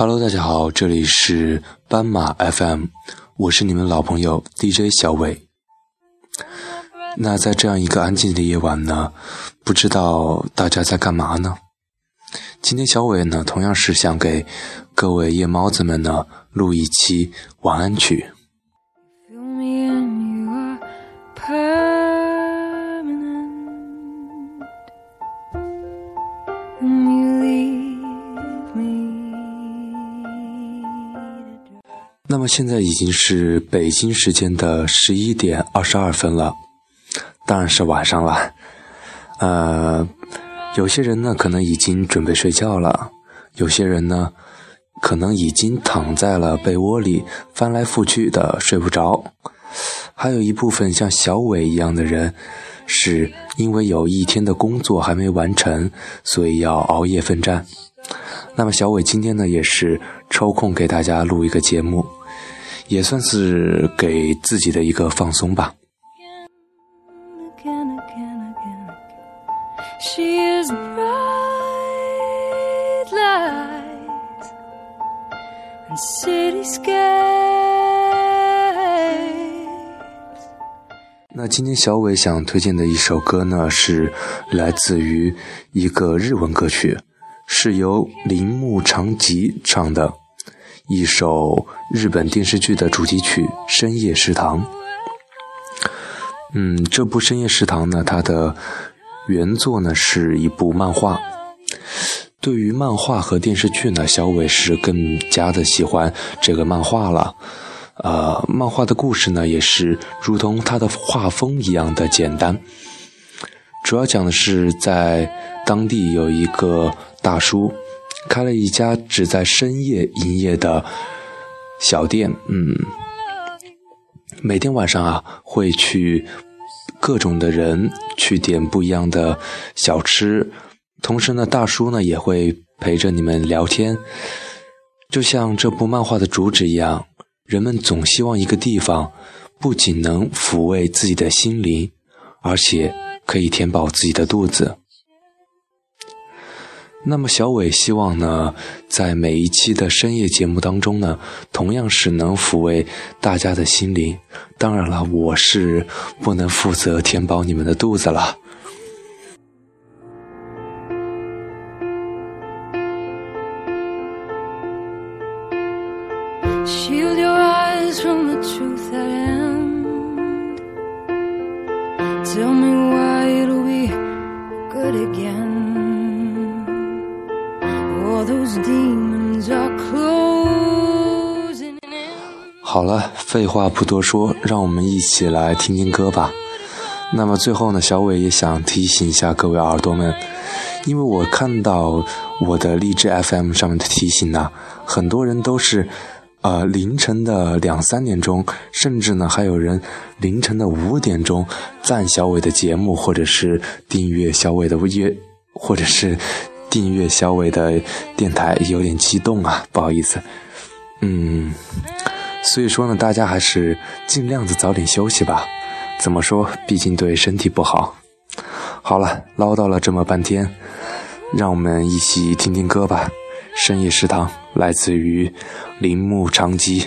Hello，大家好，这里是斑马 FM，我是你们老朋友 DJ 小伟。那在这样一个安静的夜晚呢，不知道大家在干嘛呢？今天小伟呢，同样是想给各位夜猫子们呢录一期晚安曲。那么现在已经是北京时间的十一点二十二分了，当然是晚上了。呃，有些人呢可能已经准备睡觉了，有些人呢可能已经躺在了被窝里翻来覆去的睡不着，还有一部分像小伟一样的人，是因为有一天的工作还没完成，所以要熬夜奋战。那么小伟今天呢也是抽空给大家录一个节目。也算是给自己的一个放松吧。那今天小伟想推荐的一首歌呢，是来自于一个日文歌曲，是由铃木长吉唱的。一首日本电视剧的主题曲《深夜食堂》。嗯，这部《深夜食堂》呢，它的原作呢是一部漫画。对于漫画和电视剧呢，小伟是更加的喜欢这个漫画了。呃，漫画的故事呢，也是如同它的画风一样的简单，主要讲的是在当地有一个大叔。开了一家只在深夜营业的小店，嗯，每天晚上啊，会去各种的人去点不一样的小吃，同时呢，大叔呢也会陪着你们聊天。就像这部漫画的主旨一样，人们总希望一个地方不仅能抚慰自己的心灵，而且可以填饱自己的肚子。那么小伟希望呢，在每一期的深夜节目当中呢，同样是能抚慰大家的心灵。当然了，我是不能负责填饱你们的肚子了。好了，废话不多说，让我们一起来听听歌吧。那么最后呢，小伟也想提醒一下各位耳朵们，因为我看到我的励志 FM 上面的提醒呢，很多人都是呃凌晨的两三点钟，甚至呢还有人凌晨的五点钟赞小伟的节目，或者是订阅小伟的微，或者是。订阅小伟的电台有点激动啊，不好意思，嗯，所以说呢，大家还是尽量的早点休息吧，怎么说，毕竟对身体不好。好了，唠叨了这么半天，让我们一起听听歌吧，《深夜食堂》来自于铃木长吉。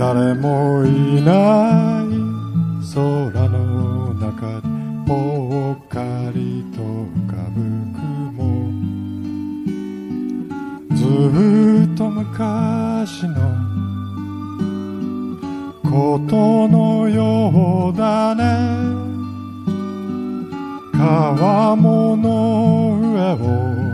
誰もいない空の中ぽっかりと浮かぶ雲ずっと昔のことのようだね川もの上を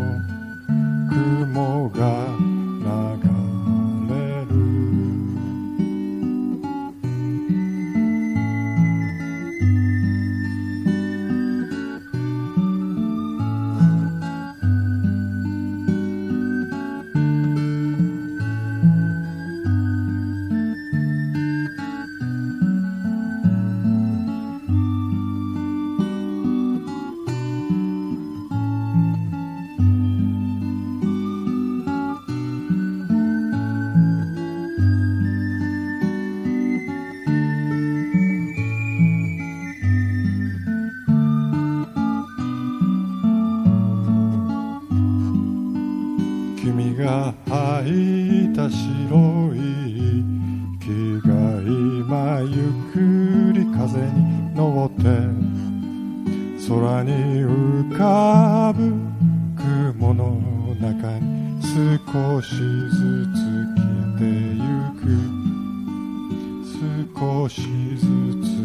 ゆっくり風に乗って空に浮かぶ雲の中に少しずつ消えてゆく少しずつ